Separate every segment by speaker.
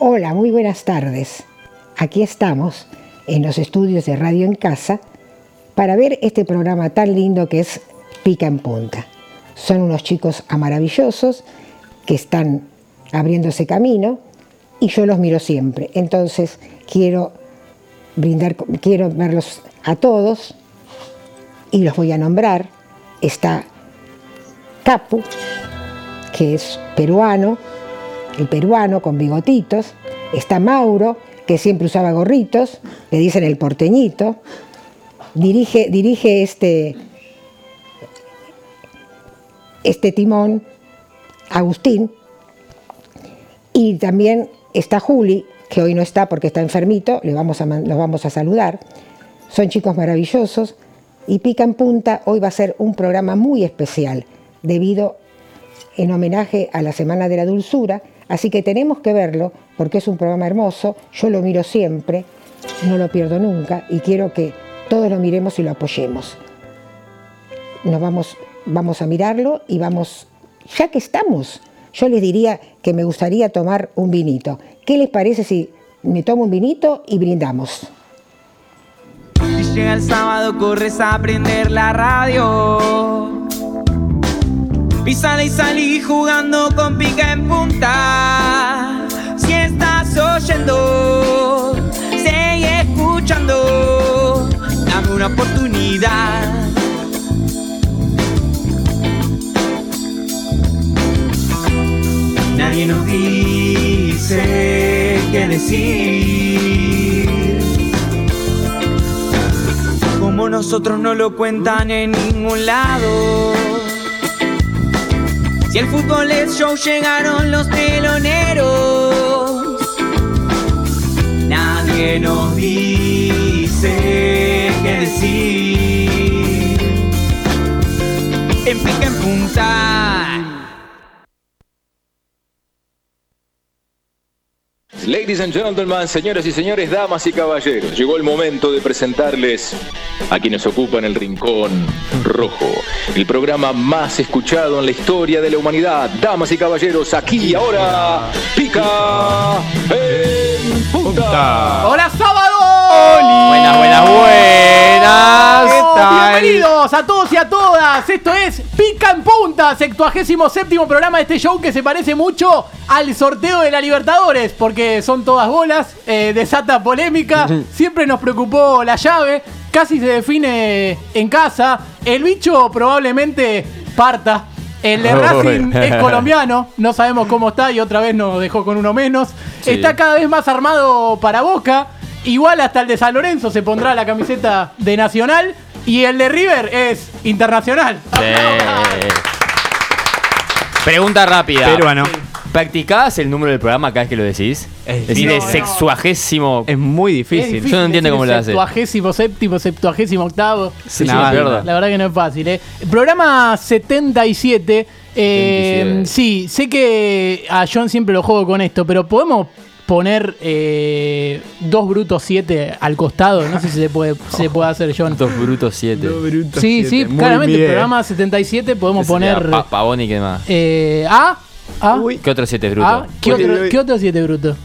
Speaker 1: Hola, muy buenas tardes. Aquí estamos en los estudios de Radio en Casa para ver este programa tan lindo que es Pica en Punta. Son unos chicos maravillosos que están abriéndose camino y yo los miro siempre. Entonces quiero brindar, quiero verlos a todos y los voy a nombrar. Está Capu, que es peruano, el peruano con bigotitos. Está Mauro, que siempre usaba gorritos, le dicen el porteñito. Dirige, dirige este, este timón, Agustín. Y también está Juli, que hoy no está porque está enfermito, le vamos a, los vamos a saludar. Son chicos maravillosos. Y Pica en Punta hoy va a ser un programa muy especial, debido en homenaje a la Semana de la Dulzura. Así que tenemos que verlo porque es un programa hermoso. Yo lo miro siempre, no lo pierdo nunca y quiero que todos lo miremos y lo apoyemos. Nos vamos, vamos a mirarlo y vamos, ya que estamos, yo les diría que me gustaría tomar un vinito. ¿Qué les parece si me tomo un vinito y brindamos?
Speaker 2: Llega el sábado, corres a prender la radio. Y sale y salí jugando con pica en punta. Si estás oyendo, sigue escuchando. Dame una oportunidad. Nadie nos dice qué decir. Como nosotros no lo cuentan en ningún lado. El fútbol es show, llegaron los teloneros. Nadie nos dice qué decir. En pica en punta.
Speaker 3: Ladies and gentlemen, señoras y señores, damas y caballeros, llegó el momento de presentarles a quienes ocupan el rincón rojo, el programa más escuchado en la historia de la humanidad. Damas y caballeros, aquí y ahora, pica en punta.
Speaker 4: ¡Hola, sábado!
Speaker 5: Buenas, buenas, buenas.
Speaker 4: Bienvenidos a todos y a todas. Esto es Pica en Punta, 77 programa de este show que se parece mucho al sorteo de la Libertadores, porque son todas bolas, eh, desata polémica, siempre nos preocupó la llave, casi se define en casa, el bicho probablemente parta. El de. Racing es colombiano, no sabemos cómo está y otra vez nos dejó con uno menos.
Speaker 5: Sí.
Speaker 4: Está cada vez más armado para Boca. Igual hasta el de San Lorenzo se pondrá la camiseta de Nacional. Y el de River es internacional.
Speaker 5: Sí. Pregunta rápida.
Speaker 6: Peruano.
Speaker 5: ¿Practicás el número del programa cada vez que lo decís?
Speaker 6: Es
Speaker 5: decir,
Speaker 4: no,
Speaker 5: es
Speaker 4: no.
Speaker 5: sexuagésimo.
Speaker 6: Es muy
Speaker 4: Es
Speaker 6: difícil.
Speaker 5: Yo no entiendo cómo lo hace.
Speaker 4: Septuagésimo séptimo, septuagésimo octavo.
Speaker 5: Sí, me
Speaker 6: banda.
Speaker 5: pierdo.
Speaker 4: La verdad que no es fácil, ¿eh? Programa 77. eh,
Speaker 5: 77.
Speaker 4: Sí, sé que a John siempre lo juego con esto, pero podemos poner eh, dos brutos 7 al costado. No sé si se puede, se puede hacer, John.
Speaker 5: Dos brutos siete.
Speaker 4: Sí, sí, claramente. Programa 77 podemos poner.
Speaker 5: Pa- Pavón y qué más.
Speaker 4: eh, ¿A? ¿A?
Speaker 5: ¿Qué otro siete es bruto?
Speaker 4: ¿A? ¿Qué, otro. ¿Qué otro 7 bruto?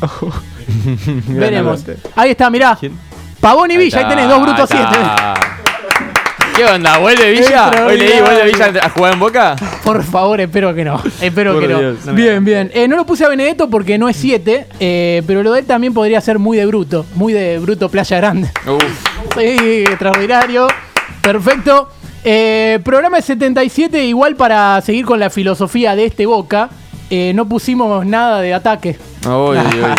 Speaker 4: Veremos. Ahí está, mirá.
Speaker 5: ¿Quién?
Speaker 4: Pavón y Villa, ahí,
Speaker 5: está,
Speaker 4: tenés dos brutos
Speaker 5: ahí
Speaker 4: 7.
Speaker 5: ¿Qué onda? ¿Vuelve Villa? ¿Hoy leí vuelve Villa a jugar en Boca?
Speaker 4: Por favor, espero que no. Espero
Speaker 5: Por
Speaker 4: que no.
Speaker 5: Dios, no
Speaker 4: bien, bien. Eh, no lo puse a Benedetto porque no es 7, pero lo de él también podría ser muy de bruto. Muy de bruto Playa Grande.
Speaker 5: Uf.
Speaker 4: Sí, extraordinario. Perfecto. Eh, programa de 77, igual para seguir con la filosofía de este Boca. eh, no pusimos nada de ataque.
Speaker 5: Uy, uy.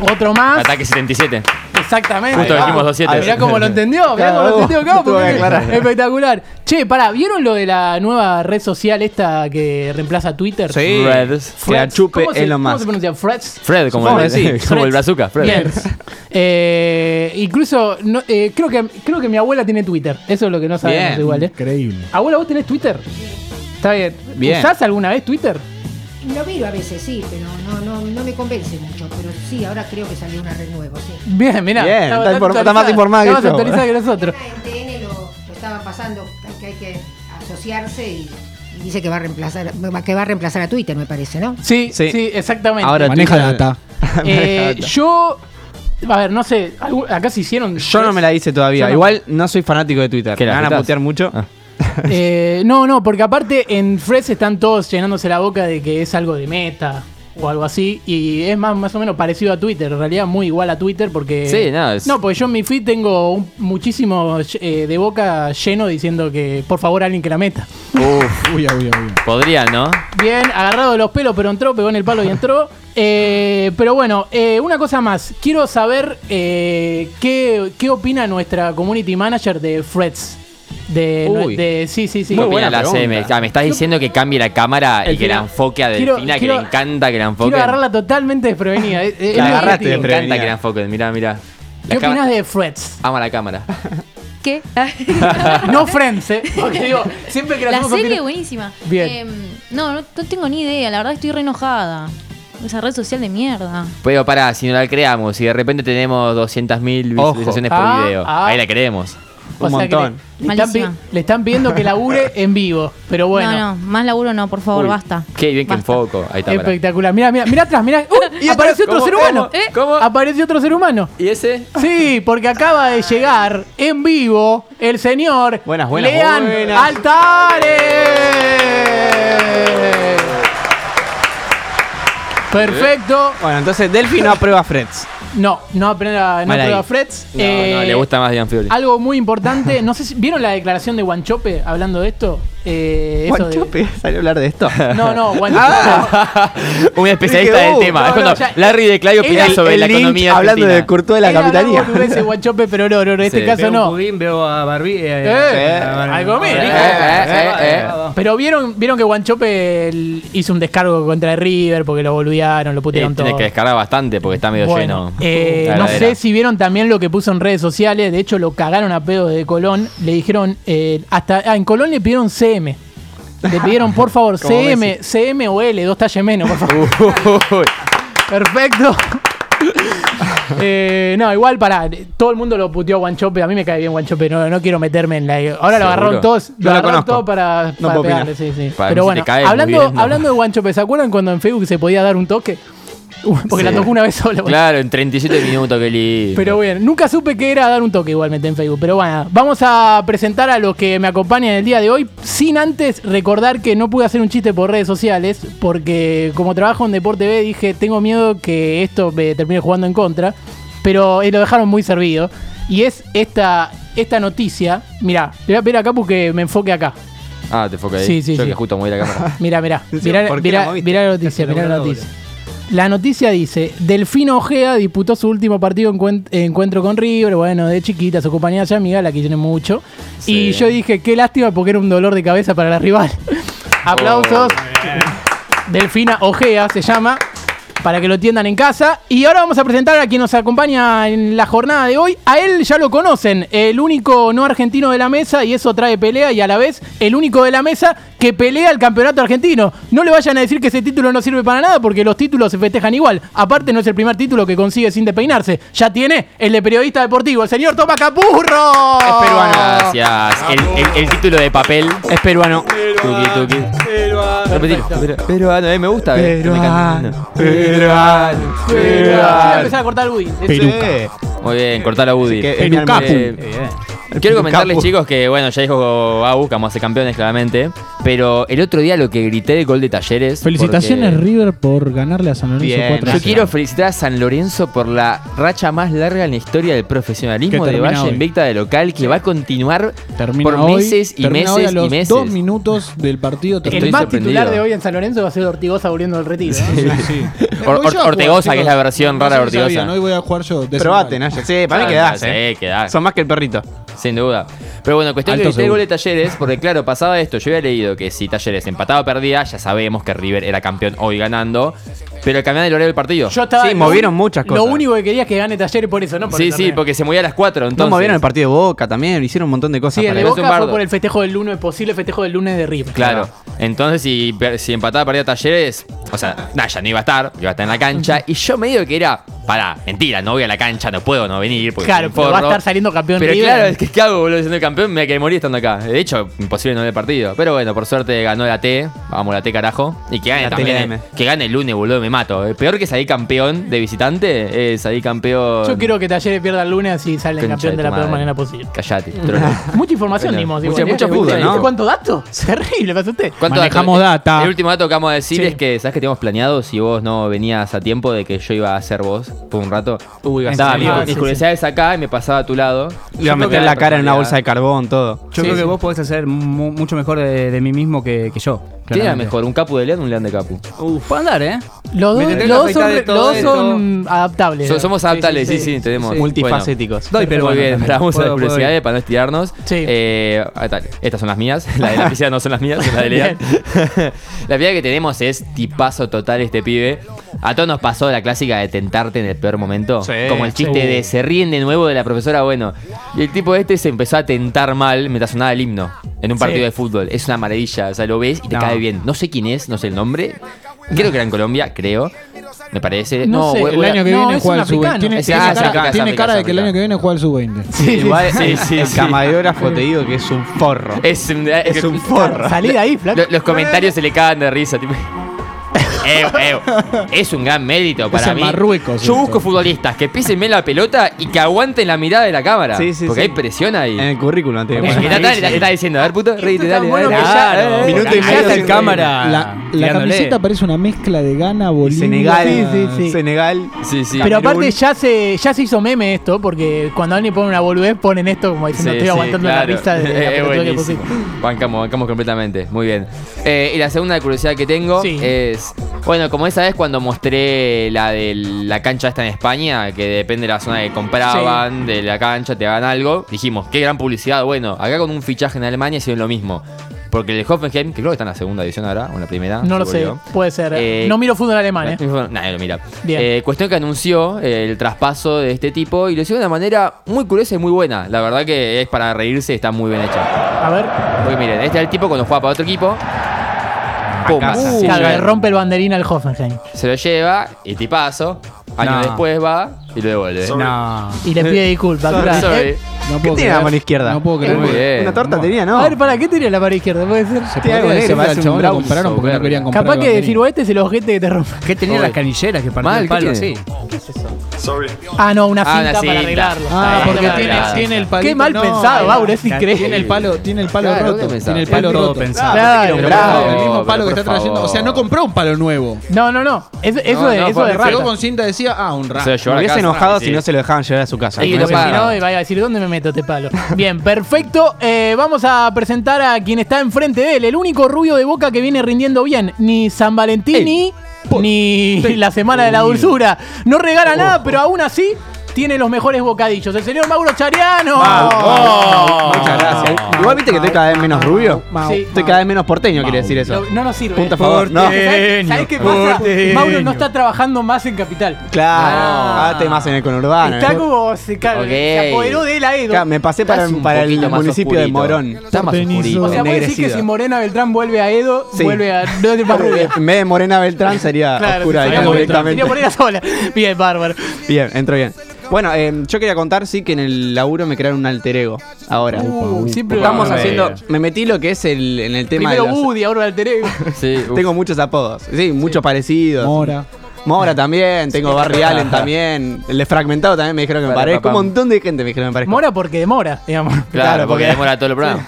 Speaker 4: Otro más.
Speaker 5: Ataque 77.
Speaker 4: Exactamente.
Speaker 5: Justo dijimos 2-7.
Speaker 4: ah, Mirá cómo lo entendió, mirá cómo lo porque-. Espectacular. Che, pará, ¿vieron lo de la nueva red social esta que reemplaza Twitter?
Speaker 6: Sí.
Speaker 5: Reds.
Speaker 6: Que la
Speaker 4: Freds.
Speaker 6: chupe
Speaker 4: ¿Cómo se-
Speaker 6: Elon
Speaker 4: ¿Cómo
Speaker 6: Musk.
Speaker 4: se pronuncia? Freds.
Speaker 5: Fred, como el,
Speaker 6: sí.
Speaker 5: como el bazooka. Fred.
Speaker 4: Bien. Eh, incluso, no, eh, creo, que, creo que mi abuela tiene Twitter. Eso es lo que no sabemos
Speaker 6: Bien.
Speaker 4: igual, ¿eh?
Speaker 6: Increíble.
Speaker 4: Abuela, ¿vos tenés Twitter? Está bien.
Speaker 6: Bien.
Speaker 4: ¿Usás alguna vez Twitter?
Speaker 7: Lo miro a veces, sí, pero no, no, no me convence mucho. Pero sí, ahora creo que salió una red nueva, sí.
Speaker 4: Bien, mirá.
Speaker 6: Bien, está inform-
Speaker 4: actualizada.
Speaker 6: está más informada que yo.
Speaker 4: actualizada que nosotros.
Speaker 7: En TN lo, lo estaban pasando, que hay que asociarse y, Dice que va a reemplazar, que va a reemplazar a Twitter, me parece, ¿no?
Speaker 4: Sí, sí,
Speaker 6: Sí.
Speaker 4: exactamente.
Speaker 6: Ahora
Speaker 8: Maneja
Speaker 6: Twitter-
Speaker 8: data.
Speaker 4: Eh, yo. A ver, no sé. Acá se hicieron.
Speaker 6: Yo no me la hice todavía.
Speaker 4: No.
Speaker 6: Igual no soy fanático de Twitter.
Speaker 5: ¿Qué,
Speaker 6: Me
Speaker 5: la
Speaker 6: van a putear mucho.
Speaker 5: Ah.
Speaker 4: Eh, no, no, porque aparte en Freds están todos llenándose la boca de que es algo de meta o algo así. Y es más, más o menos parecido a Twitter. En realidad muy igual a Twitter porque...
Speaker 5: Sí, no, es-
Speaker 4: No, porque yo en mi feed tengo un- muchísimo eh, de boca lleno diciendo que por favor alguien que la meta.
Speaker 5: Uf,
Speaker 8: Uy, uy, uy.
Speaker 5: podrían, ¿no?
Speaker 4: Bien, agarrado de los pelos, pero entró, pegó en el palo y entró. Eh, pero bueno, eh, una cosa más. Quiero saber eh, qué, qué opina nuestra community manager de Freds. De,
Speaker 5: Uy.
Speaker 4: de- sí, sí, sí.
Speaker 5: ¿Qué opina la. CM? Ah, me estás diciendo que cambie la cámara y que la enfoque a
Speaker 4: quiero-
Speaker 5: Delfina, que
Speaker 4: quiero-
Speaker 5: le encanta que la enfoque.
Speaker 4: Quiero agarrarla totalmente desprevenida. Es- es
Speaker 6: La
Speaker 4: muy
Speaker 6: agarraste.
Speaker 5: Me encanta
Speaker 6: desprevenida.
Speaker 5: que la enfoquen, mirá, mirá. La
Speaker 4: ¿Qué opinas de Freds?
Speaker 5: Ama la cámara.
Speaker 9: ¿Qué?
Speaker 4: No Friends, ¿eh? Porque digo, siempre que la,
Speaker 9: La serie
Speaker 4: opinar-
Speaker 9: buenísima.
Speaker 4: Bien.
Speaker 9: Eh, no, no, no tengo ni idea. La verdad estoy re enojada. Esa red social de mierda.
Speaker 5: Pero pará, si no la creamos y de repente tenemos 200.000
Speaker 6: Ojo.
Speaker 5: visualizaciones por
Speaker 4: Ah,
Speaker 5: video,
Speaker 4: ah.
Speaker 5: ahí la queremos.
Speaker 4: O
Speaker 6: Un
Speaker 4: sea que
Speaker 6: montón.
Speaker 4: Le, le están, le están pidiendo que labure en vivo. Pero bueno.
Speaker 9: No, no, más laburo no, por favor,
Speaker 5: Uy,
Speaker 9: basta.
Speaker 5: Qué bien que enfoco. Ahí está.
Speaker 4: Espectacular. Mira, mira, mira atrás, mira. ¡Uy! apareció otro
Speaker 5: ¿Cómo?
Speaker 4: ser humano.
Speaker 5: ¿Cómo? ¿Cómo?
Speaker 4: Apareció otro ser humano.
Speaker 5: ¿Y ese?
Speaker 4: Sí, porque acaba de llegar en vivo el señor
Speaker 6: Buenas, buenas,
Speaker 4: Lean
Speaker 6: buenas.
Speaker 4: Altares. Perfecto.
Speaker 6: Bueno, entonces Delphi no aprueba Freds.
Speaker 4: No, no aprenda, no
Speaker 6: Mal ahí.
Speaker 4: prueba Freds.
Speaker 5: No,
Speaker 4: Eh,
Speaker 5: no, le gusta más Dian Fiori.
Speaker 4: Algo muy importante, no sé si vieron la declaración de Guanchope hablando de esto. Eh, eso de-
Speaker 6: ¿salió a hablar de esto?
Speaker 4: No, no, Guanchope.
Speaker 5: Un especialista del
Speaker 6: uh,
Speaker 5: tema.
Speaker 4: no,
Speaker 5: es cuando
Speaker 4: no, ya-
Speaker 5: Larry de Claudio opina
Speaker 4: el-
Speaker 5: sobre
Speaker 6: el
Speaker 5: la economía
Speaker 6: hablando
Speaker 5: argentina.
Speaker 6: de Curto de la
Speaker 4: Era
Speaker 6: capitalía.
Speaker 4: Guanchope, pero no, no, en este
Speaker 5: Sí.
Speaker 4: caso
Speaker 10: Veo
Speaker 4: no.
Speaker 10: un pudín, veo a Barbie. eh,
Speaker 4: Eh,
Speaker 10: a Barbie.
Speaker 4: algo bien,
Speaker 10: Eh,
Speaker 4: hijo.
Speaker 5: Eh, eh, eh, eh.
Speaker 4: Pero vieron, vieron que Guanchope el- hizo un descargo contra River porque lo boludearon, lo
Speaker 5: Eh,
Speaker 4: putearon todo.
Speaker 5: Tiene que descargar bastante porque está medio
Speaker 4: Bueno,
Speaker 5: lleno.
Speaker 4: eh, no sé si vieron también lo que puso en redes sociales. De hecho, lo cagaron a pedo de Colón. Le dijeron, eh, hasta ah, en Colón le pidieron CM. Le pidieron, por favor, CM, CM o L, dos talles menos, por favor.
Speaker 5: Uy.
Speaker 4: Perfecto. Eh, no, igual para todo el mundo lo puteó Guanchope. A mí me cae bien Guanchope. No, no quiero meterme en la. Ahora lo agarraron todos. Lo agarraron
Speaker 6: conozco.
Speaker 4: todo para, para pegarle. Sí, sí.
Speaker 5: Para
Speaker 4: Pero bueno, hablando,
Speaker 5: bien, ¿no?
Speaker 4: hablando de Guanchope, ¿se acuerdan cuando en Facebook se podía dar un toque? Porque la
Speaker 5: Sí.
Speaker 4: tocó una vez sola.
Speaker 5: Claro, en 37 minutos, qué lindo.
Speaker 4: Pero bien, nunca supe que era dar un toque igualmente en Facebook. Pero bueno, vamos a presentar a los que me acompañan el día de hoy. Sin antes recordar que no pude hacer un chiste por redes sociales. Porque como trabajo en Deporte B, dije, tengo miedo que esto me termine jugando en contra. Pero eh, lo dejaron muy servido. Y es esta, esta noticia. Mirá, le voy a pedir acá porque me enfoque acá.
Speaker 5: Ah, te enfoca ahí.
Speaker 4: Sí, sí,
Speaker 5: Yo
Speaker 4: sí.
Speaker 5: que justo moví la cámara.
Speaker 4: Mira, mira,
Speaker 6: Sí,
Speaker 4: mira,
Speaker 6: ¿por qué la
Speaker 4: la noticia, la
Speaker 10: la
Speaker 4: noticia. La noticia dice, Delfino Ojea disputó su último partido encuen- encuentro con River, bueno, de chiquita, su compañera ya amiga, la quieren mucho.
Speaker 5: Sí.
Speaker 4: Y yo dije, qué lástima porque era un dolor de cabeza para la rival. Aplausos. Delfina Ojea se llama, para que lo entiendan en casa. Y ahora vamos a presentar a quien nos acompaña en la jornada de hoy. A él ya lo conocen, el único no argentino de la mesa, y eso trae pelea, y a la vez el único de la mesa que pelea el campeonato argentino. No le vayan a decir que ese título no sirve para nada, porque los títulos se festejan igual. Aparte, no es el primer título que consigue sin despeinarse. Ya tiene el de periodista deportivo, el señor Toma Capurro.
Speaker 6: Es peruano.
Speaker 5: Gracias. El, el- el título de papel.
Speaker 6: Es peruano.
Speaker 5: Tuki, tuki. Repetilo. Pero- Peruano, eh, me gusta. eh. Me encanta.
Speaker 6: Peruano.
Speaker 4: Yo voy a empezar a cortar el Woody.
Speaker 6: Peruca.
Speaker 5: Muy bien, cortala Woody.
Speaker 6: Que es mi
Speaker 8: Perucapu.
Speaker 5: Eh, Quiero comentarles, chicos, que bueno, ya dijo Abu que vamos a ser campeones, claramente. Pero el otro día lo que grité de gol de talleres.
Speaker 8: Felicitaciones
Speaker 5: porque
Speaker 8: River por ganarle a San Lorenzo
Speaker 6: Bien.
Speaker 8: 4
Speaker 5: Yo quiero felicitar a San Lorenzo por la racha más larga en la historia del profesionalismo de Valle
Speaker 8: hoy.
Speaker 5: Invicta de local, que va a continuar
Speaker 8: Termina
Speaker 5: por
Speaker 8: hoy,
Speaker 5: meses y
Speaker 8: termina hoy
Speaker 5: meses
Speaker 8: a los
Speaker 5: y meses.
Speaker 8: dos minutos del partido.
Speaker 4: El
Speaker 5: Estoy
Speaker 4: más titular de hoy en San Lorenzo va a ser Ortigosa volviendo del retiro. ¿no?
Speaker 5: Or- Or- Ortegoza, que es la versión rara de Ortigosa.
Speaker 8: Hoy voy a jugar yo. de
Speaker 6: Probate. Naya. Sí, para mí quedás,
Speaker 5: sí,
Speaker 6: eh.
Speaker 5: quedás.
Speaker 6: Son más que el perrito.
Speaker 5: Sin duda. Pero bueno, cuestión
Speaker 8: Alto
Speaker 5: que el gol de Talleres, porque claro, pasaba esto. Yo había leído que si Talleres empataba o perdía, ya sabemos que River era campeón hoy ganando. Pero cambiaban el horario del partido.
Speaker 4: Yo estaba,
Speaker 6: Sí,
Speaker 4: lo
Speaker 6: movieron
Speaker 4: un-
Speaker 6: muchas
Speaker 4: Lo
Speaker 6: cosas.
Speaker 4: único que quería es que gane Talleres por eso, ¿no? Por
Speaker 5: sí,
Speaker 4: el
Speaker 5: sí, porque se movía a las 4. Entonces,
Speaker 6: No movieron el partido de Boca también, hicieron un montón de cosas
Speaker 4: Sí, el
Speaker 6: para
Speaker 4: de.
Speaker 5: Es un
Speaker 4: Boca fue por el festejo del lunes, posible festejo del lunes de River.
Speaker 5: Claro. Entonces, si, si empataba perdía Talleres, o sea, nah, ya no iba a estar, iba a estar en la cancha. Y yo medio que era, pará, mentira, no voy a la cancha, no puedo no venir. Porque
Speaker 4: Claro, pero va a estar saliendo campeón
Speaker 5: Pero
Speaker 4: River.
Speaker 5: claro, es que ¿qué hago, boludo? Siendo campeón, me voy a querer morir estando acá. De hecho, imposible no ver el partido. Pero bueno, por suerte ganó la T. Vamos, la T, carajo. Y que gane
Speaker 6: La
Speaker 5: también.
Speaker 6: TLM.
Speaker 5: eh, Que gane el lunes, boludo, me mato. Eh, Peor que salir campeón de visitante es salir campeón.
Speaker 4: Yo quiero que Talleres pierda el lunes así sale
Speaker 5: Concha
Speaker 4: campeón
Speaker 5: de
Speaker 4: la peor manera posible.
Speaker 5: Callate. trolo.
Speaker 4: Mucha información
Speaker 5: Bueno,
Speaker 4: dimos.
Speaker 5: mucha-
Speaker 4: igual,
Speaker 5: mucha
Speaker 4: ¿eh?
Speaker 5: puta,
Speaker 4: ¿Viste
Speaker 5: ¿no?
Speaker 4: ¿Cuánto dato? Terrible, me asusté.
Speaker 5: ¿Cuánto
Speaker 8: Manejamos
Speaker 5: dato?
Speaker 8: data.
Speaker 5: El último dato que vamos a decir
Speaker 4: Sí.
Speaker 5: es que, ¿sabes que teníamos planeado? Si vos no venías a tiempo de que yo iba a ser vos por un rato.
Speaker 6: Uy, serio?
Speaker 5: mis,
Speaker 4: Ah,
Speaker 5: mis
Speaker 4: sí,
Speaker 5: curiosidades acá y me pasaba a tu lado.
Speaker 6: Le iba a meter la cara en una bolsa de carbón, todo.
Speaker 10: Yo creo que vos podés hacer mu- mucho mejor de, de mí mismo que, que yo.
Speaker 5: ¿Quién era mejor? ¿Un capu de león o un león de capu?
Speaker 10: Uf, puedo andar, ¿eh?
Speaker 4: Los dos, los dos son, los adaptables.
Speaker 5: So- somos adaptables, sí, sí,
Speaker 4: sí,
Speaker 5: tenemos.
Speaker 6: Multifacéticos.
Speaker 10: Pero
Speaker 5: muy
Speaker 10: bueno,
Speaker 5: bien, ahora vamos a las
Speaker 10: Puedo- puedo
Speaker 5: curiosidades para no estirarnos.
Speaker 4: Sí.
Speaker 5: Eh, está. estas son las mías. Las de la piscina no son las mías, son las de Lean. la primera que tenemos es tipazo total este pibe. A todos nos pasó la clásica de tentarte en el peor momento.
Speaker 6: Sí.
Speaker 5: Como el chiste
Speaker 4: Sí.
Speaker 5: de se ríen de nuevo de la profesora, bueno. Y el tipo este se empezó a tentar mal mientras sonaba el himno en un partido
Speaker 4: Sí.
Speaker 5: de fútbol. Es una maravilla. O sea, lo ves y te
Speaker 10: No.
Speaker 5: cae bien. No sé quién es, no sé el nombre. Creo que era en Colombia, creo. Me parece.
Speaker 4: No sé,
Speaker 8: El año que
Speaker 4: No,
Speaker 8: viene
Speaker 4: es
Speaker 8: juega
Speaker 4: un
Speaker 8: el sub-20.
Speaker 4: africano.
Speaker 8: Tiene,
Speaker 5: Es
Speaker 8: tiene cara,
Speaker 5: es
Speaker 8: tiene cara de que el año que viene juega el sub-20.
Speaker 6: Igual
Speaker 5: Sí, sí,
Speaker 6: el
Speaker 5: sí.
Speaker 6: camarógrafo te digo que es un forro.
Speaker 5: Es, un-
Speaker 6: Es un forro.
Speaker 4: Salí de ahí, flaco.
Speaker 5: Lo- Los comentarios se le cagan de risa. Tipo. Ew, ew. Es un gran mérito para mí.
Speaker 8: Marruecos
Speaker 5: Yo busco futbolistas que pisen bien la pelota y que aguanten la mirada de la cámara.
Speaker 6: Sí, sí,
Speaker 5: porque
Speaker 6: sí.
Speaker 5: hay presión ahí.
Speaker 6: En el currículum te
Speaker 5: Es
Speaker 6: ponen.
Speaker 5: que está, está- está diciendo, a ver, puto, reíte, dale,
Speaker 4: bueno
Speaker 5: dale.
Speaker 4: que ya-
Speaker 5: eh, eh,
Speaker 6: Minuto y
Speaker 5: eh,
Speaker 6: medio
Speaker 10: en cámara.
Speaker 8: La, camiseta parece una mezcla de Ghana, Bolivia.
Speaker 6: Senegal.
Speaker 4: Sí, sí, sí.
Speaker 6: Senegal.
Speaker 5: Sí, sí.
Speaker 4: Pero
Speaker 6: Camerún.
Speaker 4: aparte ya se, ya se hizo meme esto, porque cuando alguien pone una boludez ponen esto como diciendo
Speaker 5: Sí,
Speaker 4: estoy
Speaker 5: sí,
Speaker 4: aguantando
Speaker 5: claro.
Speaker 4: la risa de la que pusiste.
Speaker 5: Bancamos, bancamos completamente. Muy bien. Eh, y la segunda curiosidad que tengo
Speaker 4: Sí.
Speaker 5: es. Bueno, como esa vez cuando mostré la de la cancha esta en España, que depende de la zona que compraban, de la cancha, te hagan algo, dijimos, qué gran publicidad. Bueno, acá con un fichaje en Alemania hicieron lo mismo. Porque el Hoffenheim, que creo que está en la segunda división ahora, o en la primera.
Speaker 4: No lo sé,
Speaker 5: yo.
Speaker 4: puede ser.
Speaker 5: Eh,
Speaker 4: no miro fútbol alemán, eh.
Speaker 5: Nadie lo mira.
Speaker 4: Bien.
Speaker 5: Eh, cuestión que anunció eh, el traspaso de este tipo y lo hizo de una manera muy curiosa y muy buena. La verdad que es para reírse, está muy bien hecha.
Speaker 4: A ver.
Speaker 5: Porque miren, este es el tipo cuando juega para otro equipo. Pum,
Speaker 4: Claro,
Speaker 5: lleva-
Speaker 4: le rompe el banderín al Hoffenheim.
Speaker 5: se lo lleva y tipazo. Años
Speaker 10: No.
Speaker 5: después va y lo devuelve.
Speaker 10: No.
Speaker 4: Y le pide disculpas.
Speaker 5: Sorry,
Speaker 4: claro.
Speaker 5: sorry.
Speaker 4: Eh,
Speaker 8: No
Speaker 6: ¿Qué
Speaker 8: puedo
Speaker 6: tiene la
Speaker 8: creer.
Speaker 6: mano izquierda?
Speaker 8: No puedo creer.
Speaker 5: Muy bien.
Speaker 6: Una torta tenía, ¿no?
Speaker 4: A ver, ¿para qué tenía la pared izquierda? Puede ser.
Speaker 8: Se
Speaker 6: Tiene algo negro, parece
Speaker 8: al
Speaker 6: un
Speaker 8: chabón lo
Speaker 6: browser
Speaker 8: compraron porque no querían comprar
Speaker 4: Capaz
Speaker 8: el
Speaker 4: que
Speaker 8: banderín.
Speaker 4: decir este es el ojete que te rompe.
Speaker 10: ¿Qué tenía las canilleras que partía
Speaker 5: Mal,
Speaker 10: el
Speaker 5: ¿qué
Speaker 10: palo
Speaker 5: tiene?
Speaker 10: así?
Speaker 4: Ah, no, una
Speaker 5: Ah,
Speaker 4: cinta
Speaker 5: una
Speaker 4: para
Speaker 5: cinta.
Speaker 4: arreglarlo.
Speaker 8: Ah, porque tiene,
Speaker 4: está bien.
Speaker 8: tiene el palito.
Speaker 4: Qué mal
Speaker 8: no,
Speaker 4: pensado,
Speaker 8: no,
Speaker 4: Mauro, es increíble.
Speaker 8: Tiene el palo, tiene el palo
Speaker 5: Claro,
Speaker 8: roto.
Speaker 5: ¿qué?
Speaker 8: Tiene el palo
Speaker 10: Es todo
Speaker 8: roto.
Speaker 10: pensado.
Speaker 4: Claro,
Speaker 5: Pero
Speaker 8: Bravo, el mismo palo que está trayendo. O sea, no
Speaker 5: favor.
Speaker 8: compró un palo nuevo.
Speaker 4: No, no, no. Eso, eso
Speaker 5: No,
Speaker 4: de,
Speaker 5: no,
Speaker 4: eso de
Speaker 5: se
Speaker 8: Pegó
Speaker 4: rata.
Speaker 8: con cinta decía, ah, un
Speaker 5: Se lo
Speaker 8: rato.
Speaker 5: llevó a
Speaker 6: Me
Speaker 5: la
Speaker 6: hubiese
Speaker 5: casa,
Speaker 6: enojado
Speaker 5: sí.
Speaker 6: si no se lo dejaban llevar a su casa.
Speaker 4: Porque
Speaker 5: lo
Speaker 4: si
Speaker 5: paga.
Speaker 4: no, iba a decir, ¿dónde me meto este palo? Bien, perfecto. Eh, vamos a presentar a quien está enfrente de él, el único rubio de boca que viene rindiendo bien. Ni San Valentín, ni, ni la Semana de la Dulzura. No regala nada, pero aún así tiene los mejores bocadillos. El señor Mauro Chariano.
Speaker 6: Oh, Muchas gracias. Igual viste que estoy cada vez menos rubio.
Speaker 4: Sí.
Speaker 6: Estoy cada vez menos porteño, quiere decir eso.
Speaker 4: No, no nos sirve.
Speaker 6: Punto a favor. No.
Speaker 4: ¿Sabes, sabes qué pasa? Mauro no está trabajando más en Capital.
Speaker 6: Claro.
Speaker 4: Ah.
Speaker 6: Estoy más en el conurbano.
Speaker 4: Está
Speaker 6: ¿eh?
Speaker 4: como se, apoderó de la Edo.
Speaker 6: Me pasé para, el municipio de. Morón.
Speaker 5: Está más oscurito.
Speaker 4: O sea, puede decir que si Morena Beltrán vuelve a Edo,
Speaker 6: Sí.
Speaker 4: vuelve a no es más rubia.
Speaker 6: En vez de Morena Beltrán sería
Speaker 4: Claro,
Speaker 6: oscura
Speaker 4: sería
Speaker 6: directamente.
Speaker 4: sería Morena sola. Bien, bárbaro.
Speaker 6: Bien, entro bien. Bueno, eh, yo quería contar, sí, que en el laburo me crearon un alter ego. Ahora.
Speaker 4: Uh, siempre
Speaker 6: Estamos haciendo. Me metí lo que es el, en el tema
Speaker 4: Primero
Speaker 6: de los-
Speaker 4: Woody, ahora alter ego.
Speaker 5: Sí.
Speaker 6: Tengo muchos apodos. Sí, muchos parecidos.
Speaker 8: Mora.
Speaker 6: Mora también, tengo Barry Allen también. El de Fragmentado también me dijeron que me
Speaker 5: Para,
Speaker 6: parezco. Un
Speaker 5: papá.
Speaker 6: montón de gente me dijeron que me parezco.
Speaker 4: Mora porque demora, digamos.
Speaker 5: Claro,
Speaker 6: Claro,
Speaker 5: porque
Speaker 6: porque-
Speaker 5: demora todo el programa.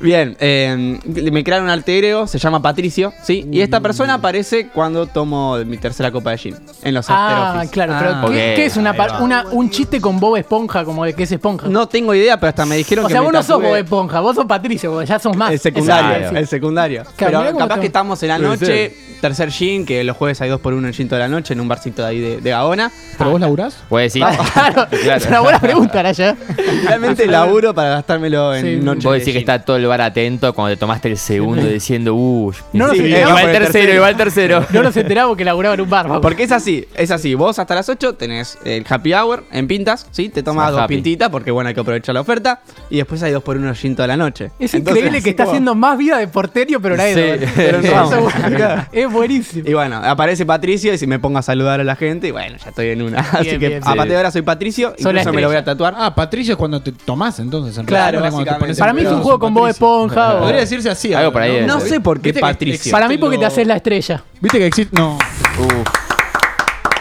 Speaker 6: Bien, eh, me crearon un alter ego, se llama Patricio, ¿sí? Y esta persona aparece cuando tomo mi tercera copa de gin. En los
Speaker 4: Ah, claro,
Speaker 10: Ah,
Speaker 4: pero ¿qué,
Speaker 5: ok.
Speaker 4: qué es una, un chiste con Bob Esponja, como de que es Esponja?
Speaker 6: No tengo idea, pero hasta me dijeron
Speaker 4: o
Speaker 6: que
Speaker 4: sea,
Speaker 6: me
Speaker 4: vos no sos Bob Esponja, vos sos Patricio, porque ya sos más.
Speaker 6: El secundario, el secundario.
Speaker 4: Claro,
Speaker 6: pero capaz que estamos en la noche, tercer gin, que los jueves hay dos por uno en gin 800 de la noche en un barcito de ahí de, de Gaona.
Speaker 8: ¿Pero vos laburás?
Speaker 5: Puede decir.
Speaker 4: Claro, es una buena pregunta, Naya.
Speaker 6: Realmente laburo para gastármelo en
Speaker 4: Sí.
Speaker 6: noche
Speaker 5: Vos
Speaker 6: de
Speaker 5: decís que
Speaker 6: gin.
Speaker 5: está todo el bar atento cuando te tomaste el segundo diciendo, uy,
Speaker 4: No nos
Speaker 6: Sí,
Speaker 4: enteramos.
Speaker 6: va
Speaker 5: el tercero, igual el tercero.
Speaker 4: No nos enteramos que laburaba en un bar. vamos.
Speaker 6: Porque es así, es así. Vos hasta las 8 tenés el happy hour en pintas, ¿sí? Te tomas dos
Speaker 5: happy.
Speaker 6: pintitas porque, bueno, hay que aprovechar la oferta. Y después hay dos por uno gin toda la noche.
Speaker 4: Es
Speaker 6: Entonces,
Speaker 4: increíble que está
Speaker 6: como-
Speaker 4: haciendo más vida de porterio, pero era
Speaker 5: Sí.
Speaker 6: Pero
Speaker 4: Eso
Speaker 6: Ramos.
Speaker 4: es bueno. Es buenísimo.
Speaker 6: Y bueno, aparece Patricio y si me pongo a saludar a la gente, y bueno, ya estoy en una. Así que
Speaker 4: bien,
Speaker 6: a
Speaker 5: sí.
Speaker 6: partir de ahora soy Patricio,
Speaker 4: la
Speaker 6: incluso me lo voy a tatuar.
Speaker 8: Ah, Patricio es cuando te tomás entonces. En
Speaker 6: Claro,
Speaker 8: realidad, cuando te
Speaker 6: básicamente.
Speaker 8: pones
Speaker 4: Para mí es un juego con Bob. Esponja o-
Speaker 8: Podría decirse así.
Speaker 5: Algo por ahí
Speaker 8: ¿no?
Speaker 6: Sé por qué Patricio.
Speaker 4: Para mí porque te haces la estrella.
Speaker 8: Viste que existe. No.
Speaker 5: Uf.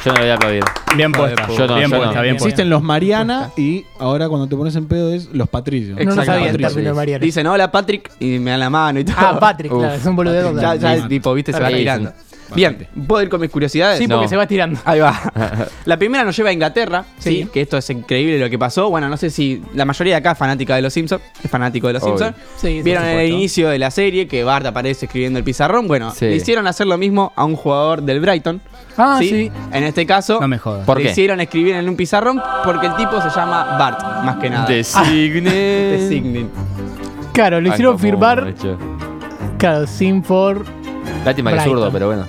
Speaker 5: Yo no lo voy a aplaudir.
Speaker 10: Bien puesta.
Speaker 5: Yo no,
Speaker 10: bien
Speaker 5: yo
Speaker 10: puesta,
Speaker 5: no.
Speaker 10: bien puesta.
Speaker 8: Existen los Mariana y ahora cuando te pones en pedo es los Patricios.
Speaker 4: No lo sabía
Speaker 8: Patricio.
Speaker 4: Mariana.
Speaker 6: Dicen, hola Patrick, y me dan la mano y todo.
Speaker 4: Ah, Patrick,
Speaker 5: Uf.
Speaker 4: claro, es un boludeo.
Speaker 6: Ya, ya el tipo, viste, se va
Speaker 5: sí.
Speaker 6: Bien, ¿puedo ir con mis curiosidades?
Speaker 4: Sí, porque
Speaker 5: No.
Speaker 4: se va tirando.
Speaker 6: Ahí va. La primera nos lleva a Inglaterra, ¿sí?
Speaker 4: Sí.
Speaker 6: Que esto es increíble lo que pasó. Bueno, no sé si la mayoría de acá es fanática de los Simpsons. Es fanático de los
Speaker 5: Obvio.
Speaker 6: Simpsons.
Speaker 4: Sí, sí,
Speaker 6: Vieron
Speaker 4: por
Speaker 6: en el
Speaker 4: supuesto.
Speaker 6: inicio de la serie que Bart aparece escribiendo el pizarrón. Bueno,
Speaker 5: Sí.
Speaker 6: le hicieron hacer lo mismo a un jugador del Brighton.
Speaker 4: Ah, sí.
Speaker 6: En este caso,
Speaker 10: No me jodas.
Speaker 5: ¿Por
Speaker 6: le
Speaker 5: qué?
Speaker 6: hicieron escribir en un pizarrón porque el tipo se llama Bart, más que nada.
Speaker 5: Designe.
Speaker 6: Designin.
Speaker 4: Claro, le hicieron firmar.
Speaker 5: mucho.
Speaker 4: Claro, sin for.
Speaker 5: Lástima que es
Speaker 4: Brighton.
Speaker 5: zurdo, pero bueno.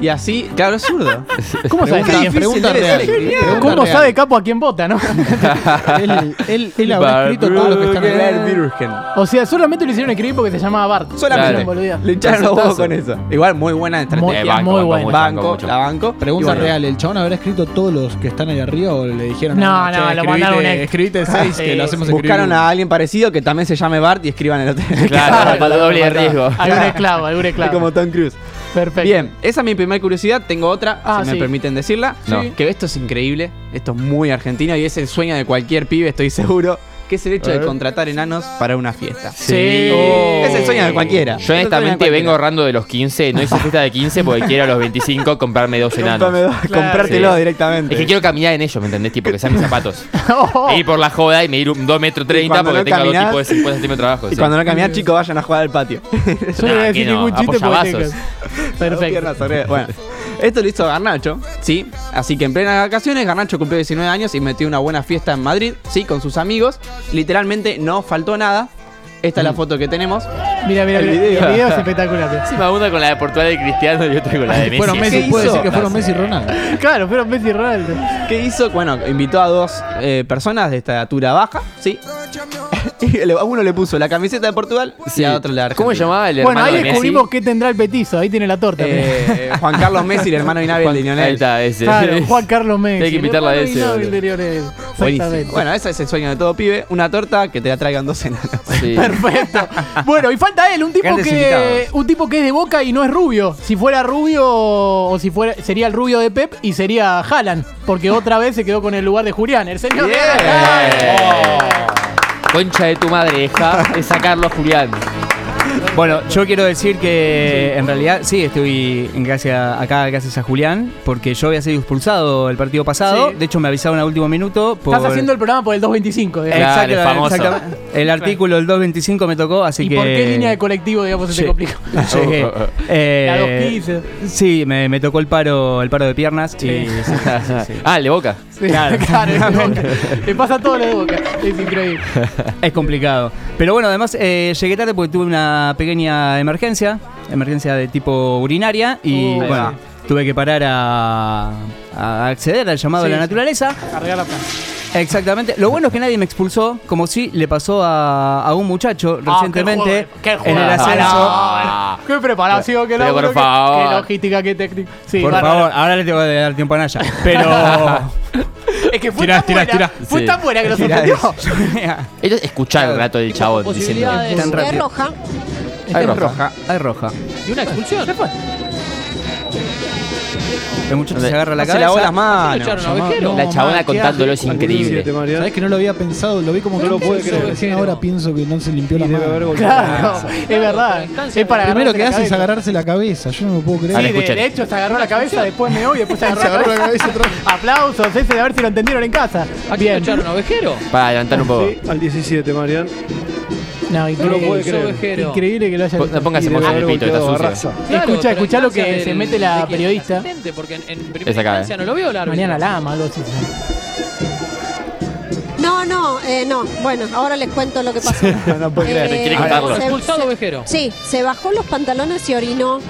Speaker 6: Y así, claro, es zurdo.
Speaker 4: ¿Cómo sabe,
Speaker 8: Pregunta,
Speaker 4: a quién-
Speaker 8: pregunta
Speaker 6: debe
Speaker 8: real.
Speaker 6: ser,
Speaker 8: pregunta
Speaker 4: ¿Cómo
Speaker 8: real.
Speaker 4: sabe Capo a quién vota, no?
Speaker 8: Él, él, él habrá escrito todo lo que está en el.
Speaker 4: O sea, solamente lo hicieron escribir porque se llamaba Bart.
Speaker 6: Solamente
Speaker 5: Claro.
Speaker 4: Boludea.
Speaker 6: le echaron los huevos con eso. Igual muy buena estrategia.
Speaker 5: Eh, banco,
Speaker 4: muy
Speaker 5: banco,
Speaker 4: bueno.
Speaker 5: mucho,
Speaker 6: banco,
Speaker 5: mucho.
Speaker 6: la banco.
Speaker 8: Pregunta
Speaker 6: Y bueno,
Speaker 8: real, ¿el chabón habrá escrito todos los que están ahí arriba o le dijeron
Speaker 4: No, no, lo mandaron un ex.
Speaker 8: Escribite seis que
Speaker 4: Sí.
Speaker 8: lo hacemos escribir
Speaker 6: Buscaron a alguien parecido que también se llame Bart y escriban el hotel.
Speaker 5: Claro, para doble de riesgo.
Speaker 4: Algún esclavo, algún esclavo.
Speaker 6: Como Tom Cruise.
Speaker 4: Perfecto.
Speaker 6: Bien, esa es mi primera curiosidad. Tengo otra,
Speaker 4: Ah,
Speaker 6: si
Speaker 4: sí.
Speaker 6: me permiten decirla.
Speaker 5: No.
Speaker 6: Que esto es increíble. Esto es muy argentino y es el sueño de cualquier pibe, estoy seguro. Que es el hecho de contratar enanos para una fiesta.
Speaker 4: Sí.
Speaker 6: Es el sueño de cualquiera.
Speaker 5: Yo honestamente vengo ahorrando de los 15. No hice fiesta de 15 porque quiero a los 25 comprarme dos enanos.
Speaker 4: Claro.
Speaker 6: comprártelo
Speaker 5: Sí.
Speaker 6: directamente.
Speaker 5: Es que quiero caminar en ellos, ¿me entendés? Tipo, que sean mis zapatos.
Speaker 4: Oh,
Speaker 5: E ir por la joda y medir un 2 metros 30
Speaker 6: cuando
Speaker 5: porque
Speaker 6: no
Speaker 5: tenga dos tipos de 50 centímetros de trabajo.
Speaker 6: Y
Speaker 5: sí.
Speaker 6: cuando no caminan, chicos, vayan a jugar al patio.
Speaker 4: yo no voy a
Speaker 5: Nah,
Speaker 4: decir
Speaker 5: no,
Speaker 4: ningún chiste Perfecto.
Speaker 6: Piernas. Bueno, esto lo hizo Garnacho, ¿sí? Así que en plenas vacaciones, Garnacho cumplió 19 años y metió una buena fiesta en Madrid, ¿sí? Con sus amigos. Literalmente no faltó nada. Esta es la foto que tenemos.
Speaker 4: Mira, mira,
Speaker 6: El
Speaker 4: mira.
Speaker 6: video.
Speaker 4: El video es espectacular.
Speaker 5: Encima una con la de Portugal de Cristiano y otra con la de Messi.
Speaker 8: Fueron Messi,
Speaker 6: ¿Qué
Speaker 8: puede
Speaker 6: hizo?
Speaker 8: decir que fueron Messi y Ronaldo.
Speaker 4: Claro, pero Messi y Ronaldo.
Speaker 6: ¿Qué hizo? Bueno, invitó a dos eh, personas de estatura baja, ¿sí? Y a uno le puso la camiseta de Portugal y
Speaker 5: Sí.
Speaker 6: a otro la
Speaker 5: ¿Cómo se llamaba el
Speaker 4: Bueno,
Speaker 5: hermano
Speaker 4: ahí
Speaker 5: de Messi?
Speaker 4: descubrimos qué tendrá el petizo. Ahí tiene la torta.
Speaker 6: Eh, Juan Carlos Messi, el hermano inhábil de
Speaker 5: Ahí
Speaker 6: Lionel.
Speaker 5: está, ese.
Speaker 4: Claro, Juan Carlos Messi.
Speaker 5: Hay que invitarla a ese, boludo.
Speaker 6: Buenísimo. Bueno, ese es el sueño de todo pibe. Una torta que te la traigan dos enanos.
Speaker 5: Sí.
Speaker 4: Perfecto. Bueno, y falta él, un tipo
Speaker 10: Grandes
Speaker 4: que
Speaker 10: invitados.
Speaker 4: un tipo que es de Boca y no es rubio. Si fuera rubio o si fuera sería el rubio de Pep y sería Haaland, porque otra vez se quedó con el lugar de Julián, el señor.
Speaker 6: Bien.
Speaker 5: Concha de tu madre, deja de sacarlo a Julián.
Speaker 10: Bueno, yo quiero decir que en realidad sí estoy en gracia, acá gracias a Julián, porque yo había sido expulsado el partido pasado.
Speaker 4: Sí.
Speaker 10: De hecho, me avisaron a último minuto. Por...
Speaker 4: Estás haciendo el programa por el 225, digamos.
Speaker 5: Claro, el famoso.
Speaker 10: exactamente. El artículo del 225 me tocó, así
Speaker 4: ¿Y
Speaker 10: que.
Speaker 4: por qué línea de colectivo, digamos, se
Speaker 10: Sí.
Speaker 4: te complicó?
Speaker 10: Sí. Eh,
Speaker 4: La 215.
Speaker 10: Sí, me, me tocó el paro, el paro de piernas.
Speaker 4: Sí.
Speaker 10: Y, sí, sí, sí.
Speaker 5: Ah, el de boca.
Speaker 4: Sí, claro, es de Boca. Le pasa todo lo de Boca. Es increíble.
Speaker 10: Es complicado. Pero bueno, además eh, llegué tarde porque tuve una pequeña emergencia, emergencia de tipo urinaria y
Speaker 4: Uh,
Speaker 6: ahí
Speaker 10: bueno, tuve que parar a, a acceder al llamado
Speaker 4: Sí,
Speaker 10: de la
Speaker 4: sí.
Speaker 10: naturaleza.
Speaker 4: Cargar la.
Speaker 10: Exactamente. Lo bueno es que nadie me expulsó, como si le pasó a, a un muchacho
Speaker 4: Ah,
Speaker 10: recientemente
Speaker 4: qué joder, qué
Speaker 10: en el ascenso.
Speaker 4: Ah, Qué preparación, qué
Speaker 5: Pero por
Speaker 4: laburo, qué-
Speaker 5: favor.
Speaker 4: Qué logística, qué técnica. Sí,
Speaker 10: Por favor, ahora le tengo que dar tiempo a Naya. Pero.
Speaker 4: Es que fue
Speaker 10: Tirá,
Speaker 4: tan
Speaker 10: tirá,
Speaker 4: buena.
Speaker 10: tirá.
Speaker 4: Fue
Speaker 5: Sí.
Speaker 4: tan buena que lo
Speaker 6: Tirá
Speaker 4: sorprendió.
Speaker 5: Escuchar el rato del chabón diciendo.
Speaker 10: Tan rápido.
Speaker 7: roja.
Speaker 10: Hay
Speaker 6: Es
Speaker 10: roja.
Speaker 6: roja.
Speaker 10: Hay roja.
Speaker 4: ¿Y una expulsión?
Speaker 10: El muchacho se agarra la
Speaker 6: No se lavó
Speaker 10: cabeza.
Speaker 6: las manos.
Speaker 4: a?
Speaker 5: La chabona contándolo es increíble.
Speaker 8: Sabes que no lo había pensado, lo vi como que no lo puede creer. Recién ahora pienso que no se limpió la mano.
Speaker 4: Claro, es verdad. Es para
Speaker 8: Primero que hace es
Speaker 4: cabeza.
Speaker 8: agarrarse la cabeza, yo no lo puedo
Speaker 4: Sí,
Speaker 8: creer.
Speaker 5: Dale,
Speaker 4: de, hecho se agarró la cabeza, después meó y después se agarró,
Speaker 8: Se agarró la cabeza otra vez.
Speaker 4: Aplausos, ese de a ver si lo entendieron en casa. Bien.
Speaker 5: Para adelantar un poco.
Speaker 11: Al 17, Marian.
Speaker 4: No,
Speaker 11: No lo
Speaker 4: increíble,
Speaker 11: puede creer.
Speaker 4: increíble que lo haya
Speaker 5: No pongas el pito, está sucio.
Speaker 11: Claro,
Speaker 4: escucha, lo que se mete la periodista.
Speaker 11: Porque en, en primera
Speaker 5: Esa acá,
Speaker 11: instancia
Speaker 5: eh.
Speaker 11: no lo.
Speaker 4: Mañana la ama, algo así.
Speaker 12: No, no, eh, no. Bueno, ahora les cuento lo que pasó.
Speaker 6: no puedo
Speaker 12: creer.
Speaker 5: ¿Quiere contarlo?
Speaker 12: se-
Speaker 11: Expulsado Vejero.
Speaker 12: Sí, se bajó los pantalones y orinó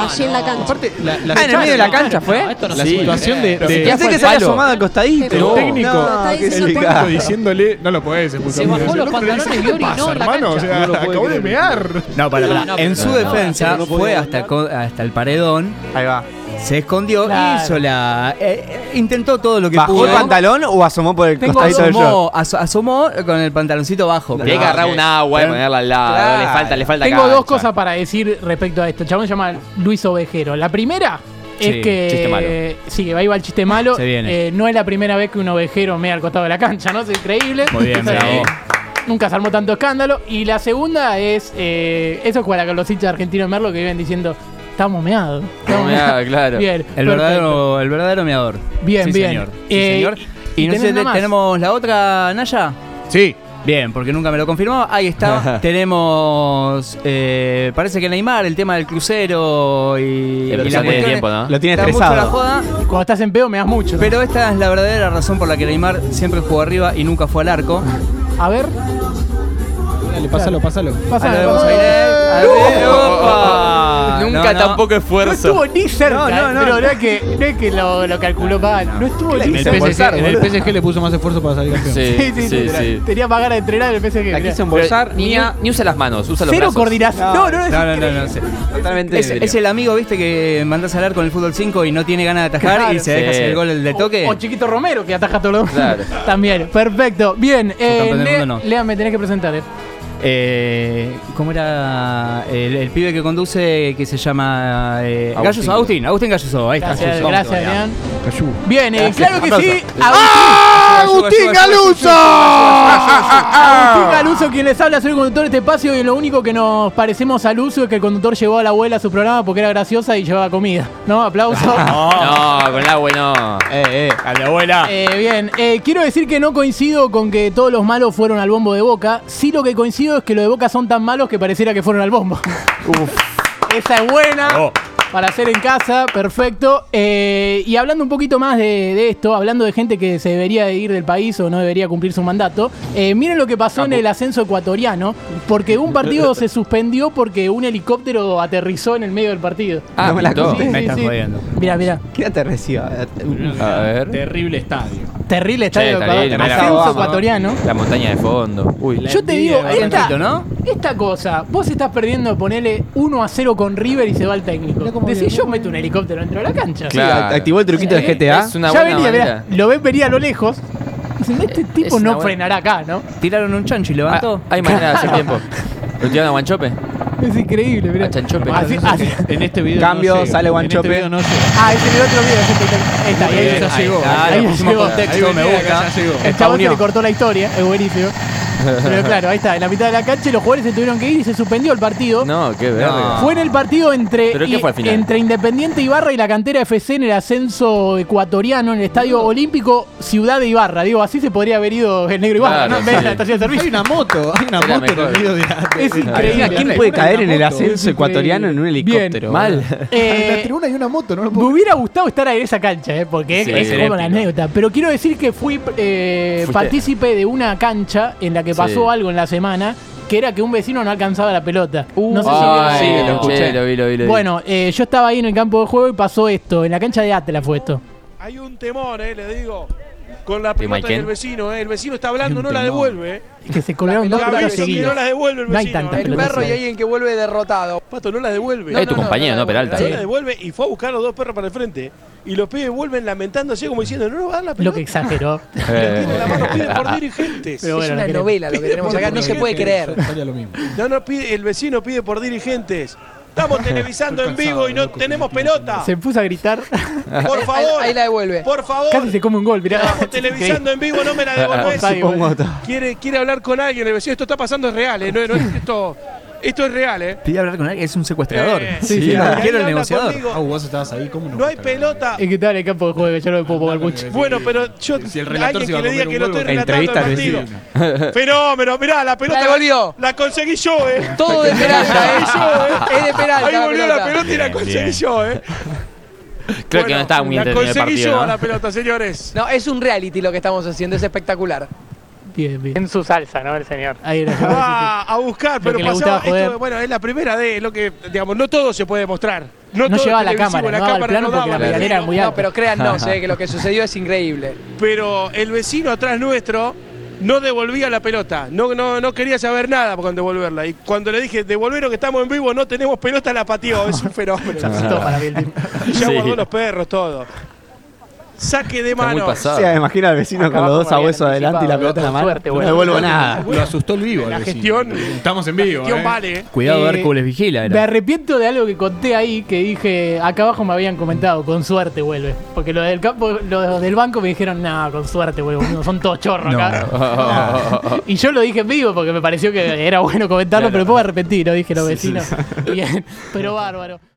Speaker 12: allí en la cancha.
Speaker 8: Aparte, la, la
Speaker 6: Ah, en el medio de la cancha fue.
Speaker 11: No, esto no
Speaker 8: la
Speaker 11: se puede
Speaker 8: situación de,
Speaker 11: creer.
Speaker 8: de-
Speaker 6: Pensé que se había asomado al costadito.
Speaker 12: El
Speaker 8: técnico.
Speaker 12: No, está
Speaker 6: qué
Speaker 12: diciendo
Speaker 8: el técnico diciéndole, no lo puedes expulsar.
Speaker 11: Se bajó
Speaker 8: El
Speaker 11: los pantalones y
Speaker 8: ¿qué
Speaker 11: orinó
Speaker 8: pasa,
Speaker 11: en la
Speaker 8: hermano? O
Speaker 11: cancha.
Speaker 8: sea,
Speaker 11: No lo puede
Speaker 8: acabo de
Speaker 11: creer.
Speaker 8: mear.
Speaker 10: No, para, para.
Speaker 11: No,
Speaker 10: en
Speaker 11: pero
Speaker 10: su
Speaker 11: no,
Speaker 10: defensa
Speaker 11: no
Speaker 10: fue hasta, co- hasta el paredón,
Speaker 6: Ahí va.
Speaker 10: Se escondió
Speaker 4: Claro.
Speaker 10: y hizo la. eh, eh, intentó todo lo que
Speaker 6: ¿Bajó
Speaker 10: pudo.
Speaker 6: el pantalón o asomó por el
Speaker 4: Tengo
Speaker 6: costadito del short?
Speaker 10: asomó, aso- asomó con el pantaloncito bajo.
Speaker 5: Tiene que agarrar un agua y ponerla al lado.
Speaker 6: Claro.
Speaker 5: Le falta, le falta
Speaker 4: Tengo dos
Speaker 5: cancha.
Speaker 4: cosas para decir respecto a esto. El chabón se llama Luis Ovejero. La primera es
Speaker 10: Sí,
Speaker 4: que.
Speaker 5: chiste malo.
Speaker 4: Sí, ahí va el chiste malo.
Speaker 10: Se viene.
Speaker 4: Eh, no es la primera vez que un ovejero mea al costado de la cancha, ¿no? Es increíble.
Speaker 10: Muy bien,
Speaker 4: Esa-
Speaker 10: bravo.
Speaker 4: Nunca se armó tanto escándalo. Y la segunda es. eh, eso es para con los hinchas argentinos de Merlo que viven diciendo. Estamos meados. Estamos
Speaker 5: meados, claro.
Speaker 4: Bien.
Speaker 10: El verdadero, el verdadero meador.
Speaker 4: Bien,
Speaker 10: Sí,
Speaker 4: bien.
Speaker 10: Señor. Sí,
Speaker 4: Eh,
Speaker 10: señor.
Speaker 4: ¿y
Speaker 10: Y, no sé? ¿tenemos la otra, Naya?
Speaker 8: Sí.
Speaker 10: Bien, porque nunca me lo confirmó. Ahí está. Tenemos. eh, parece que Neymar, el tema del crucero y.
Speaker 5: pero
Speaker 10: y la
Speaker 5: tiene tiempo, ¿no?
Speaker 6: Lo tiene
Speaker 10: está mucho
Speaker 6: estresado.
Speaker 10: la joda.
Speaker 4: Cuando estás en pedo me das mucho.
Speaker 10: Pero esta es la verdadera razón por la que Neymar siempre jugó arriba y nunca fue al arco.
Speaker 4: A ver.
Speaker 8: Dale, pásalo, pásalo.
Speaker 10: Ahí
Speaker 4: Pasa,
Speaker 10: lo vemos
Speaker 4: pasa.
Speaker 10: ahí, eh. A ver,
Speaker 5: Nunca
Speaker 10: No, no.
Speaker 5: tampoco
Speaker 4: No
Speaker 5: esfuerzo.
Speaker 4: estuvo ni cerca,
Speaker 10: No, no,
Speaker 4: eh,
Speaker 10: no.
Speaker 4: pero no es que, no es que lo, lo calculó mal. No estuvo
Speaker 8: En
Speaker 4: ni
Speaker 8: el,
Speaker 4: cerca.
Speaker 8: PSG, en el PSG le puso más esfuerzo para salir campeón.
Speaker 5: Sí,
Speaker 4: Sí, sí,
Speaker 5: sí.
Speaker 4: Tenía más ganas de entrenar el PSG.
Speaker 6: La quiso embolsar.
Speaker 5: Ni, ni usa las manos, usa los
Speaker 4: Cero
Speaker 5: brazos.
Speaker 4: coordinación. No, no,
Speaker 10: No, no, no, no sé.
Speaker 6: Totalmente.
Speaker 10: Es, es el amigo, viste, que mandás a hablar con el fútbol 5 y no tiene ganas de atajar
Speaker 4: Claro.
Speaker 10: y se deja hacer el gol de toque.
Speaker 4: O, o Chiquito Romero, que ataja todo lo
Speaker 5: Claro.
Speaker 4: También, perfecto. Bien, eh,
Speaker 10: no.
Speaker 4: Lea, me tenés que presentar. eh.
Speaker 10: Eh, ¿Cómo era el, el pibe que conduce que se llama eh,
Speaker 5: Agustín.
Speaker 10: Galloso? Agustín, Agustín Galloso. Ahí está.
Speaker 4: Gracias, gracias, Lean.
Speaker 8: Cayú.
Speaker 4: Bien, eh, claro que sí.
Speaker 8: ¡Ah! ¡Agustín Galuso!
Speaker 4: Agustín Galuso, quien les habla, soy el conductor de este espacio y lo único que nos parecemos al uso es que el conductor llevó a la abuela a su programa porque era graciosa y llevaba comida. ¿No? Aplauso.
Speaker 5: No, con el agua no.
Speaker 6: Eh, eh.
Speaker 10: A la abuela.
Speaker 4: Eh, bien, eh, quiero decir que no coincido con que todos los malos fueron al bombo de Boca. Sí lo que coincido es que los de Boca son tan malos que pareciera que fueron al bombo. Esa es buena.
Speaker 10: Oh.
Speaker 4: Para hacer en casa, perfecto. Eh, y hablando un poquito más de, de esto, hablando de gente que se debería de ir del país o no debería cumplir su mandato, eh, miren lo que pasó en el ascenso ecuatoriano, porque un partido se suspendió porque un helicóptero aterrizó en el medio del partido.
Speaker 5: Ah,
Speaker 6: No me la conté.
Speaker 10: Me estás jodiendo.
Speaker 4: Mira, mira.
Speaker 6: ¿Qué te reciba?
Speaker 5: A ver.
Speaker 8: Terrible estadio.
Speaker 4: Terrible estadio Ecuador. ascenso
Speaker 6: vamos.
Speaker 4: ecuatoriano.
Speaker 5: La montaña de fondo. Uy.
Speaker 4: Yo te digo,
Speaker 10: Ahí
Speaker 4: esta,
Speaker 10: ¿no?
Speaker 4: esta cosa, vos estás perdiendo, ponele 1 a 0 con River y se va el técnico. Decís, yo meto un helicóptero dentro de la cancha.
Speaker 5: Claro.
Speaker 6: Activó el truquito
Speaker 4: Eh,
Speaker 6: GTA.
Speaker 5: Es una
Speaker 4: ya
Speaker 5: buena
Speaker 4: venía,
Speaker 5: manera.
Speaker 4: mirá, lo ven venir a lo lejos. Dicen, este tipo
Speaker 5: una
Speaker 4: no
Speaker 5: buena-
Speaker 4: frenará acá, ¿no?
Speaker 10: Tiraron un chancho y levantó.
Speaker 5: Ah, hay manera de hacer tiempo. ¿Lo tiraron a Guanchope?
Speaker 4: Es increíble, mirá.
Speaker 5: A Chanchope.
Speaker 4: Así- así-
Speaker 8: En este video
Speaker 6: Cambio,
Speaker 8: no llega.
Speaker 6: sale
Speaker 8: En
Speaker 6: Guanchope.
Speaker 8: este video no llega.
Speaker 4: Ah, es en el otro video. es espectacular. Ahí está, ahí,
Speaker 8: Bien,
Speaker 4: ahí,
Speaker 8: llegó.
Speaker 10: Ah,
Speaker 4: ahí
Speaker 10: le pusimos
Speaker 4: llegó.
Speaker 10: contexto,
Speaker 8: Ahí
Speaker 10: me
Speaker 8: venía,
Speaker 10: gusta.
Speaker 8: acá ya llegó.
Speaker 4: El chabón se le cortó la historia, es buenísimo. Pero claro, ahí está, en la mitad de la cancha y los jugadores se tuvieron que ir y se suspendió el partido.
Speaker 5: No, qué verga.
Speaker 4: Fue en el partido entre,
Speaker 5: ¿Pero qué
Speaker 4: y-
Speaker 5: fue al final?
Speaker 4: entre Independiente Ibarra y la cantera FC en el ascenso ecuatoriano en el Estadio Olímpico Ciudad de Ibarra. Digo, así se podría haber ido el negro Ibarra,
Speaker 5: Claro,
Speaker 4: ¿no? Ven
Speaker 5: sí.
Speaker 4: la estación de servicio.
Speaker 8: Hay una moto, hay una
Speaker 5: Era
Speaker 8: moto en
Speaker 5: mejor.
Speaker 8: el video de
Speaker 4: Es increíble.
Speaker 6: ¿Quién puede caer en el ascenso ecuatoriano en un helicóptero?
Speaker 5: Mal.
Speaker 8: En la
Speaker 4: Eh,
Speaker 8: tribuna hay una moto, no lo
Speaker 4: me
Speaker 8: puedo
Speaker 4: hubiera gustado estar en esa cancha, ¿eh? porque
Speaker 5: Sí,
Speaker 4: es
Speaker 5: sería
Speaker 4: como la
Speaker 5: épico.
Speaker 4: anécdota. Pero quiero decir que fui eh,
Speaker 5: Fuiste.
Speaker 4: partícipe de una cancha en la que pasó
Speaker 5: Sí.
Speaker 4: algo en la semana, que era que un vecino no alcanzaba la pelota. no sé si
Speaker 5: Ay,
Speaker 4: vieron-
Speaker 5: lo escuché, lo vi, lo vi, lo vi.
Speaker 4: Bueno, eh, yo estaba ahí en el campo de juego y pasó esto. En la cancha de Atlas fue esto.
Speaker 13: Hay un temor, eh, le digo. Con la
Speaker 5: ¿De
Speaker 13: pelota del vecino, eh. El vecino está hablando, no la devuelve, eh.
Speaker 4: Es que se colgaron dos pelotas seguidas.
Speaker 13: no la devuelve el
Speaker 4: No hay
Speaker 13: vecino. eh.
Speaker 4: pelotas seguidas.
Speaker 13: alguien que vuelve derrotado. Pato, no la devuelve.
Speaker 5: Es tu compañero, no, Peralta.
Speaker 13: No la devuelve y fue a buscar a los dos perros para el frente. Y los pibes vuelven lamentándose como diciendo, no nos va a dar la pelota.
Speaker 4: Lo que exageró.
Speaker 13: Tiene la mano, pide por dirigentes.
Speaker 4: Pero bueno,
Speaker 14: es una novela lo que tenemos acá, no se puede creer.
Speaker 13: No, no, pide, el vecino pide por dirigentes. Estamos televisando en vivo y no tenemos pelota.
Speaker 4: Se puso a gritar.
Speaker 13: Por favor.
Speaker 14: Ahí, ahí la devuelve.
Speaker 13: Por favor.
Speaker 4: Casi se come un gol, mirá.
Speaker 13: Estamos televisando en vivo, no me la devolvés.
Speaker 4: Offside, igual.
Speaker 13: Quiere, quiere hablar con alguien, el vecino. Esto está pasando, es real, ¿eh? no, no es esto. Esto es real, ¿eh?
Speaker 10: Pide hablar con alguien, es un secuestrador.
Speaker 13: Eh,
Speaker 10: sí,
Speaker 13: sí,
Speaker 10: no,
Speaker 13: ahí
Speaker 10: quiero el negociador.
Speaker 13: conmigo.
Speaker 8: Ah, vos estabas ahí, ¿cómo no?
Speaker 13: No hay pelota.
Speaker 4: Es que estaba en el campo de juego, yo no me puedo mover mucho.
Speaker 13: Bueno, pero yo.
Speaker 8: Si el relator
Speaker 13: alguien
Speaker 8: se
Speaker 13: que
Speaker 8: a
Speaker 13: le diga
Speaker 8: comer
Speaker 13: que
Speaker 8: un
Speaker 13: lo estoy relatando el partido. Fenómeno, mirá, la pelota.
Speaker 14: La devolvió.
Speaker 13: La conseguí yo, ¿eh?
Speaker 14: Todo de Peralta, ¿eh?
Speaker 13: yo, ¿eh?
Speaker 14: Es de Peralta.
Speaker 13: Ahí
Speaker 14: la
Speaker 13: volvió la
Speaker 14: pelota.
Speaker 13: y la conseguí yo, ¿eh?
Speaker 5: Creo que no estaba muy
Speaker 13: La
Speaker 5: entretenido el
Speaker 13: conseguí
Speaker 5: partido.
Speaker 13: yo
Speaker 5: ¿no?
Speaker 13: a la pelota, señores.
Speaker 14: No, es un reality lo que estamos haciendo, es espectacular.
Speaker 4: Bien, bien.
Speaker 11: En su salsa, ¿no? El señor.
Speaker 4: Ahí era.
Speaker 13: Ah, a buscar, pero pasaba esto, bueno, es la primera de lo que, digamos, no todo se puede mostrar. No,
Speaker 4: No llevaba la cámara, no daba el plano porque la
Speaker 13: daba,
Speaker 4: pedalera era muy
Speaker 14: No,
Speaker 4: alta.
Speaker 14: pero créannos, eh, que lo que sucedió es increíble.
Speaker 13: Pero el vecino atrás nuestro no devolvía la pelota, no, no, no quería saber nada con devolverla. Y cuando le dije, devolveros que estamos en vivo, no tenemos pelota, la pateó, es un fenómeno.
Speaker 4: Se asustó para mí el tipo.
Speaker 13: Y ya
Speaker 5: Sí.
Speaker 13: guardó los perros, todo. Saque de
Speaker 5: Está muy
Speaker 13: mano.
Speaker 5: pasado.
Speaker 6: Sí, imagina al vecino
Speaker 11: Acá
Speaker 6: con los dos abuesos adelante y la pelota en la mano.
Speaker 11: suerte,
Speaker 6: no
Speaker 11: bueno.
Speaker 6: devuelvo nada.
Speaker 8: Lo asustó el vivo.
Speaker 13: La gestión,
Speaker 8: Estamos en vivo.
Speaker 13: gestión
Speaker 8: eh.
Speaker 13: vale.
Speaker 10: Cuidado,
Speaker 4: Eh,
Speaker 10: Hércules vigila.
Speaker 4: Me arrepiento de algo que conté ahí, que dije, acá abajo me habían comentado, con suerte vuelve. Porque lo del campo, lo del banco me dijeron, nada, con suerte vuelve, no, son todos chorros acá. y yo lo dije en vivo porque me pareció que era bueno comentarlo, pero después me arrepentí, lo dije los vecinos. Bien, pero bárbaro.